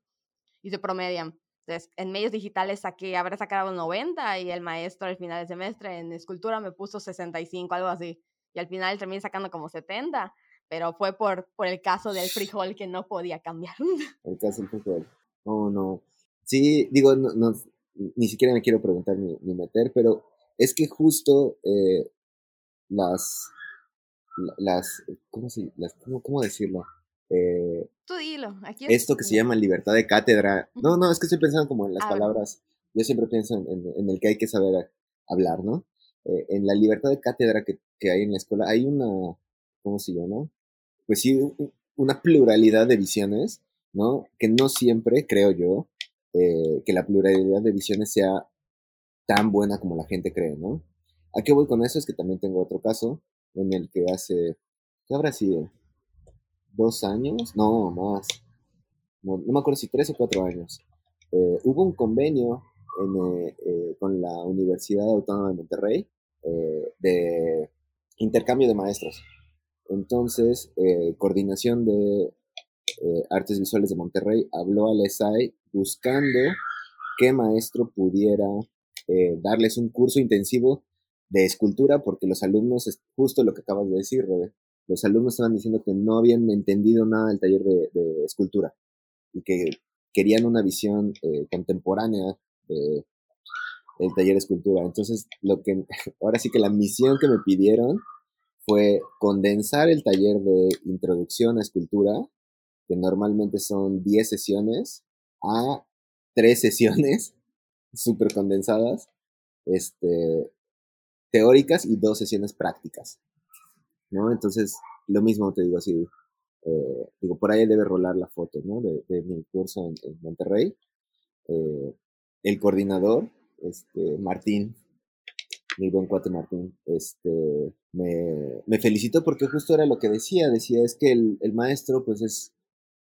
y se promedian. Entonces, en medios digitales saqué, habré sacado 90 y el maestro al final del semestre en escultura me puso 65, algo así. Y al final terminé sacando como 70, pero fue por, por el caso del frijol que no podía cambiar. [laughs] El caso del frijol. Oh, no. Sí, digo, no, ni siquiera me quiero preguntar ni, meter, pero es que justo eh, las, las, ¿cómo, se, las cómo, cómo decirlo? Eh, Tú dilo. Aquí esto que se llama libertad de cátedra. No, no, es que estoy pensando como en las palabras. Yo siempre pienso en, el que hay que saber hablar, ¿no? Eh, en la libertad de cátedra que, hay en la escuela hay una, ¿cómo se llama? Pues sí, una pluralidad de visiones, ¿no? Que no siempre, creo yo, eh, que la pluralidad de visiones sea tan buena como la gente cree, ¿no? ¿A qué voy con eso? Es que también tengo otro caso en el que hace ¿qué habrá sido? ¿Dos años? No, más. No, me acuerdo si tres o cuatro años. Eh, hubo un convenio eh, eh, con la Universidad Autónoma de Monterrey de intercambio de maestros. Entonces, coordinación de artes visuales de Monterrey habló al ESAI buscando qué maestro pudiera darles un curso intensivo de escultura, porque los alumnos, es justo lo que acabas de decir, Robert, los alumnos estaban diciendo que no habían entendido nada del taller de, escultura y que querían una visión eh, contemporánea de, del taller de escultura. Entonces, lo que, [laughs] ahora sí que la misión que me pidieron fue condensar el taller de introducción a escultura, que normalmente son 10 sesiones, a 3 sesiones [laughs] súper condensadas, este, teóricas y dos sesiones prácticas. ¿no? Entonces, lo mismo te digo así, eh, digo, por ahí debe rolar la foto, ¿no? De, mi curso en, Monterrey. Eh, el coordinador, este, Martín, mi buen cuate Martín, este, me, me, felicitó porque justo era lo que decía, decía, es que el, maestro, pues es,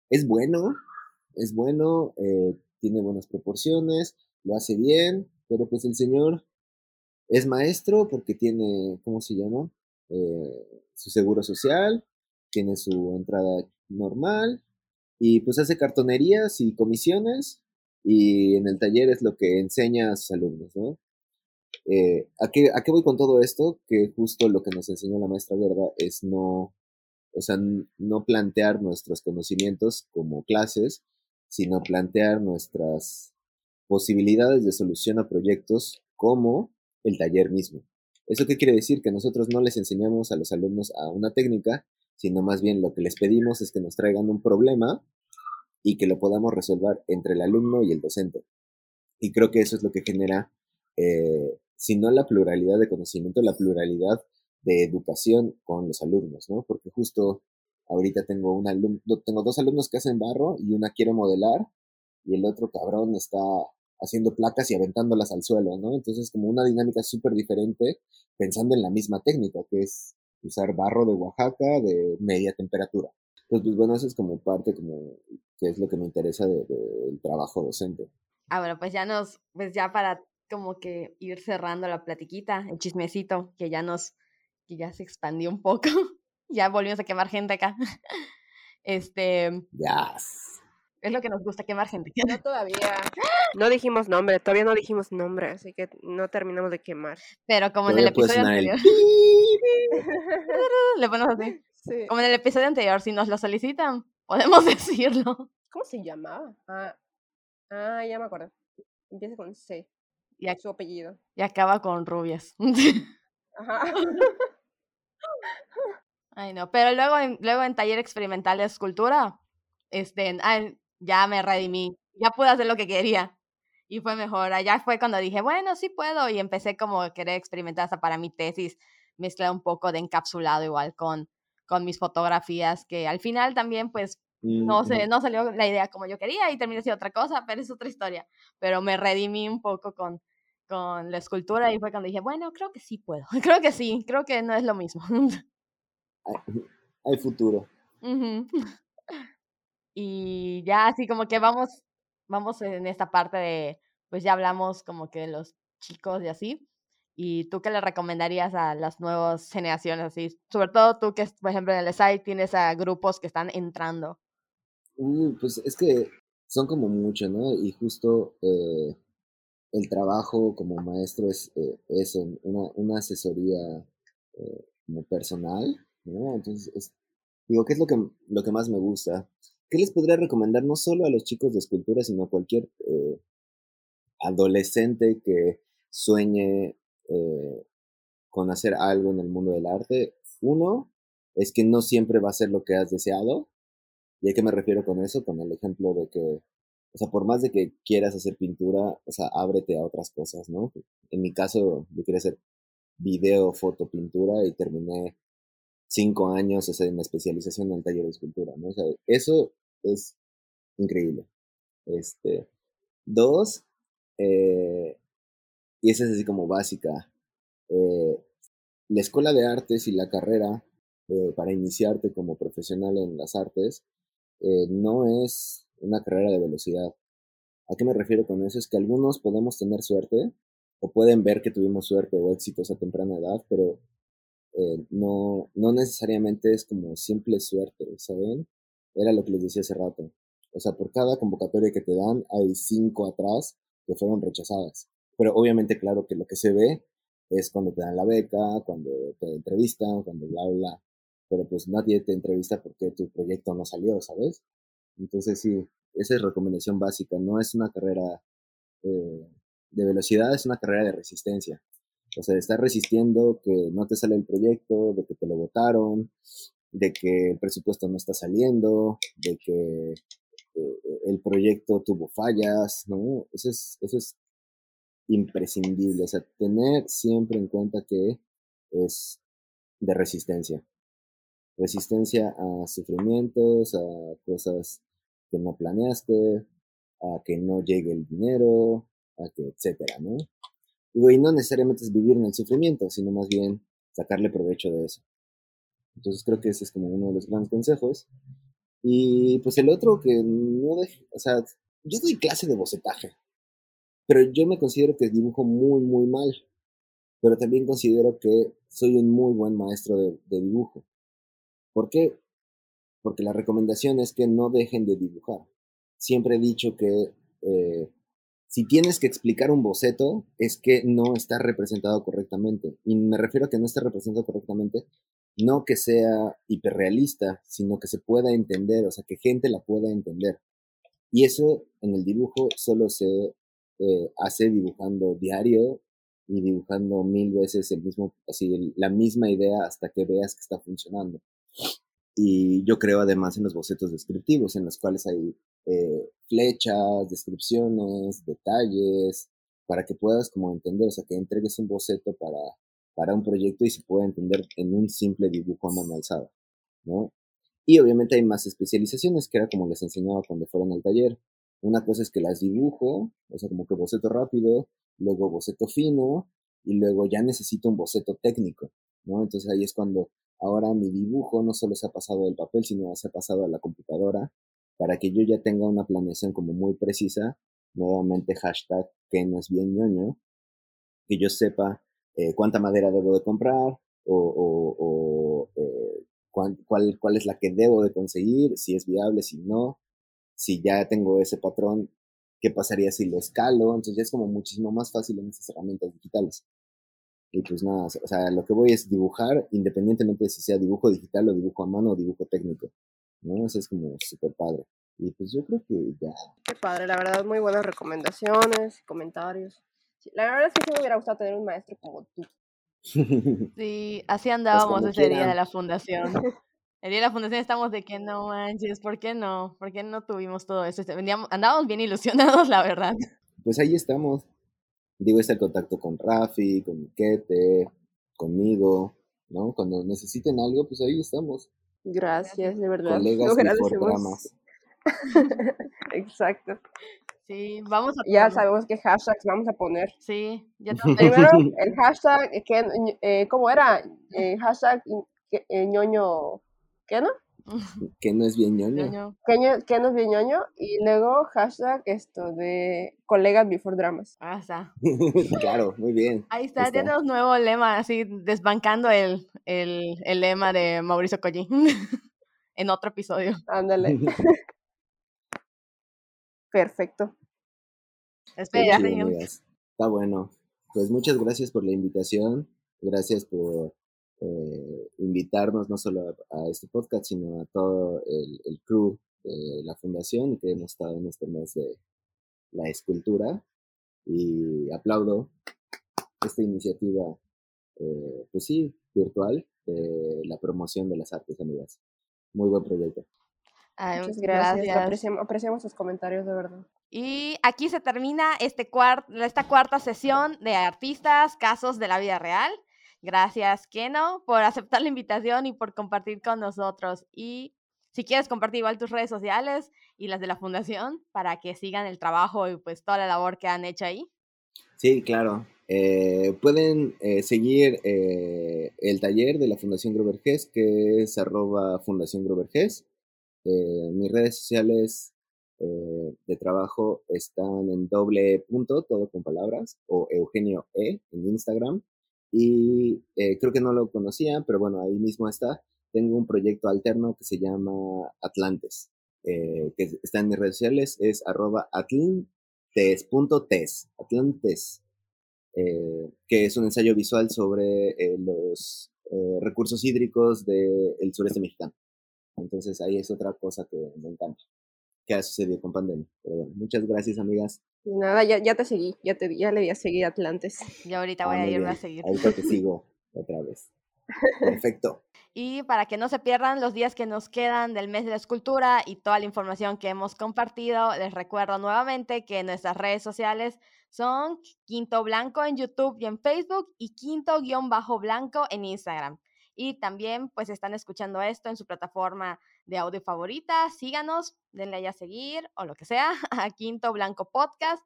es bueno, es bueno, eh, tiene buenas proporciones, lo hace bien, pero pues el señor es maestro porque tiene, ¿cómo se llama? Eh, su seguro social, tiene su entrada normal y pues hace cartonerías y comisiones y en el taller es lo que enseña a sus alumnos, ¿no? Eh, ¿a, qué, ¿A qué voy con todo esto? Que justo lo que nos enseñó la maestra Verda es no, o sea, no plantear nuestros conocimientos como clases, sino plantear nuestras posibilidades de solución a proyectos como el taller mismo. ¿Eso qué quiere decir? Que nosotros no les enseñamos a los alumnos a una técnica, sino más bien lo que les pedimos es que nos traigan un problema y que lo podamos resolver entre el alumno y el docente. Y creo que eso es lo que genera, eh, si no la pluralidad de conocimiento, la pluralidad de educación con los alumnos, ¿no? Porque justo ahorita tengo, un alumno, tengo dos alumnos que hacen barro y una quiere modelar y el otro cabrón está haciendo placas y aventándolas al suelo, ¿no? Entonces, como una dinámica súper diferente, pensando en la misma técnica, que es usar barro de Oaxaca de media temperatura. Pues, pues bueno, eso es como parte, como, que es lo que me interesa del de, trabajo docente. Ah, bueno, pues ya nos, pues ya para como que ir cerrando la platiquita, el chismecito, que ya nos, que ya se expandió un poco, [laughs] ya volvimos a quemar gente acá. [laughs] Este. Yes. Es lo que nos gusta, quemar gente. No todavía. No dijimos nombre, todavía no dijimos nombre, así que no terminamos de quemar. Pero como en el episodio anterior. [laughs] Le ponemos así. Como en el episodio anterior, si nos lo solicitan, podemos [laughs] decirlo. ¿Cómo se llamaba? Ah, ah ya me acuerdo. Empieza con C. Y su apellido. Y acaba con rubias. Ajá. [laughs] Ay, no. Pero luego en, luego en taller experimental de escultura, este, ya me redimí, ya pude hacer lo que quería y fue mejor. Allá fue cuando dije, bueno, sí puedo y empecé como a querer experimentar hasta para mi tesis, mezclar un poco de encapsulado igual con, con mis fotografías, que al final también pues no, sé, no salió la idea como yo quería y terminé siendo otra cosa, pero es otra historia. Pero me redimí un poco con, con la escultura y fue cuando dije, bueno, creo que sí puedo, [laughs] creo que sí, creo que no es lo mismo. Hay futuro. [laughs] [laughs] Y ya así como que vamos, vamos en esta parte de, pues ya hablamos como que de los chicos y así. ¿Y tú qué le recomendarías a las nuevas generaciones así? Sobre todo tú que, por ejemplo, en el SAI tienes a grupos que están entrando. Uh, pues es que son como mucho, ¿no? Y justo eh, el trabajo como maestro es eh, eso, una, una asesoría eh, como personal, ¿no? Entonces, digo, ¿qué es lo que, lo que más me gusta? ¿Qué les podría recomendar no solo a los chicos de escultura, sino a cualquier eh, adolescente que sueñe eh, con hacer algo en el mundo del arte? Uno, es que no siempre va a ser lo que has deseado. ¿Y a qué me refiero con eso? Con el ejemplo de que, o sea, por más de que quieras hacer pintura, o sea, ábrete a otras cosas, ¿no? En mi caso, yo quería hacer video, foto, pintura y terminé cinco años, o sea, en la especialización en el taller de escultura, ¿no? O sea, eso es increíble. Este, dos, eh, y esa es así como básica, eh, la escuela de artes y la carrera eh, para iniciarte como profesional en las artes, eh, no es una carrera de velocidad. ¿A qué me refiero con eso? Es que algunos podemos tener suerte o pueden ver que tuvimos suerte o éxitos a temprana edad, pero eh, no, no necesariamente es como simple suerte, ¿saben? Era lo que les decía hace rato. O sea, por cada convocatoria que te dan, hay cinco atrás que fueron rechazadas. Pero obviamente, claro que lo que se ve es cuando te dan la beca, cuando te entrevistan, cuando bla, bla. Pero pues nadie te entrevista porque tu proyecto no salió, ¿sabes? Entonces sí, esa es recomendación básica. No es una carrera eh, de velocidad, es una carrera de resistencia. O sea, estar resistiendo que no te sale el proyecto, de que te lo votaron, de que el presupuesto no está saliendo, de que eh, el proyecto tuvo fallas, ¿no? Eso es, eso es imprescindible. O sea, tener siempre en cuenta que es de resistencia. Resistencia a sufrimientos, a cosas que no planeaste, a que no llegue el dinero, a que, etcétera, ¿no? Y no necesariamente es vivir en el sufrimiento, sino más bien sacarle provecho de eso. Entonces creo que ese es como uno de los grandes consejos. Y pues el otro que no deje, o sea, yo doy clase de bocetaje, pero yo me considero que dibujo muy, muy mal. Pero también considero que soy un muy buen maestro de, dibujo. ¿Por qué? Porque la recomendación es que no dejen de dibujar. Siempre he dicho que eh, si tienes que explicar un boceto, es que no está representado correctamente. Y me refiero a que no está representado correctamente, no que sea hiperrealista, sino que se pueda entender, o sea, que gente la pueda entender. Y eso en el dibujo solo se eh, hace dibujando diario y dibujando mil veces el mismo, así, la misma idea hasta que veas que está funcionando. Y yo creo además en los bocetos descriptivos, en los cuales hay eh, flechas, descripciones, detalles, para que puedas como entender, o sea, que entregues un boceto para, para un proyecto y se pueda entender en un simple dibujo a mano alzada, ¿no? Y obviamente hay más especializaciones, que era como les enseñaba cuando fueron al taller. Una cosa es que las dibujo, o sea, como que boceto rápido, luego boceto fino, y luego ya necesito un boceto técnico, ¿no? Entonces ahí es cuando ahora mi dibujo no solo se ha pasado del papel, sino se ha pasado a la computadora para que yo ya tenga una planeación como muy precisa. Nuevamente hashtag que no es bien ñoño, que yo sepa eh, cuánta madera debo de comprar o, eh, cuál, cuál es la que debo de conseguir, si es viable, si no, si ya tengo ese patrón, qué pasaría si lo escalo, entonces ya es como muchísimo más fácil en estas herramientas digitales. Y pues nada, o sea, lo que voy es dibujar, independientemente de si sea dibujo digital o dibujo a mano o dibujo técnico. ¿no? Eso es como súper padre. Y pues yo creo que ya. Qué padre, la verdad, muy buenas recomendaciones, comentarios. la verdad es que sí me hubiera gustado tener un maestro como tú. [laughs] Sí, así andábamos ese día de la fundación. [laughs] El día de la fundación estamos de que no manches, ¿por qué no? ¿Por qué no tuvimos todo eso? Este, andábamos bien ilusionados, [laughs] la verdad. Pues ahí estamos. Digo, está el contacto con Rafi, con Miquete, conmigo, ¿no? Cuando necesiten algo, pues ahí estamos. Gracias, de verdad. Colegas dramas. [laughs] Exacto. Sí, vamos a Ya sabemos qué hashtags vamos a poner. Sí, ya [laughs] Primero, el hashtag, que, eh, ¿cómo era? Eh, hashtag eh, ñoño, ¿qué no? Que no es bien ñoño. Que, no es bien ñoño. Y luego hashtag esto de colegas before dramas. Ah, está. [laughs] claro, muy bien. Ahí está, ya tenemos nuevo lema, así desbancando el, el, el lema de Mauricio Collín [laughs] en otro episodio. Ándale. [laughs] Perfecto. Espera, Está bueno. Pues muchas gracias por la invitación. Gracias por eh, invitarnos no solo a, este podcast, sino a todo el, crew de la fundación que hemos estado en este mes de la escultura. Y aplaudo esta iniciativa, eh, pues sí, virtual, de la promoción de las artes amigas. Muy buen proyecto. Muchas gracias. Apreciamos, apreciamos, sus comentarios, de verdad. Y aquí se termina este esta cuarta sesión de artistas, casos de la vida real. Gracias, Keno, por aceptar la invitación y por compartir con nosotros. Y si quieres compartir igual tus redes sociales y las de la fundación para que sigan el trabajo y pues toda la labor que han hecho ahí. Sí, claro. Eh, pueden eh, seguir eh, el taller de la Fundación Grover Hess, que es arroba Fundación Grover Hess. mis redes sociales de trabajo están en doble punto, todo con palabras, o Eugenio E en Instagram. Y creo que no lo conocían, pero bueno, ahí mismo está. Tengo un proyecto alterno que se llama Atlantes, que está en mis redes sociales, es arroba atlantes.tes, atlantes eh, que es un ensayo visual sobre eh, los eh, recursos hídricos del sureste mexicano. Entonces ahí es otra cosa que me encanta, que ha sucedido con pandemia. Pero bueno, muchas gracias amigas. Nada, ya, ya te seguí, ya, te, ya le voy a seguir Atlantes. Y ahorita voy ah, a irme a seguir. Ahorita te [laughs] sigo otra vez. Perfecto. [laughs] Y para que no se pierdan los días que nos quedan del mes de la escultura y toda la información que hemos compartido, les recuerdo nuevamente que nuestras redes sociales son Quinto Blanco en YouTube y en Facebook y Quinto-Blanco en Instagram. Y también pues están escuchando esto en su plataforma de audio favorita. Síganos, denle a seguir o lo que sea [laughs] a Quinto Blanco Podcast.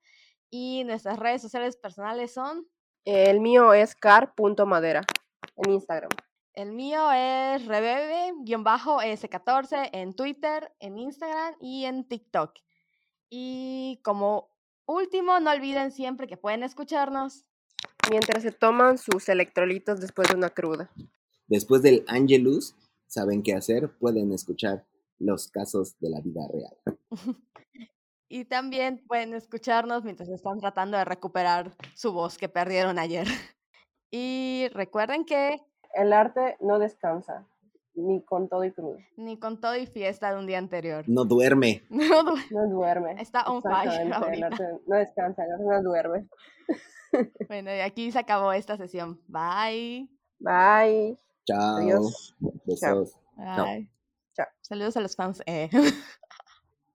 Y nuestras redes sociales personales son... El mío es car.madera en Instagram. El mío es rebebe-s14 en Twitter, en Instagram y en TikTok. Y como último, no olviden siempre que pueden escucharnos. Mientras se toman sus electrolitos después de una cruda. Después del Angelus, saben qué hacer, pueden escuchar los casos de la vida real. y también pueden escucharnos mientras están tratando de recuperar su voz que perdieron ayer. [laughs] Y recuerden que el arte no descansa, ni con todo y crudo. Ni con todo y fiesta de un día anterior. No duerme. [laughs] No, duerme. Está on fire. El arte no descansa, el arte no duerme. Bueno, y aquí se acabó esta sesión. Bye. Bye. Chao. Adiós. Besos. Bye. Chao. Saludos a los fans. Eh. [laughs]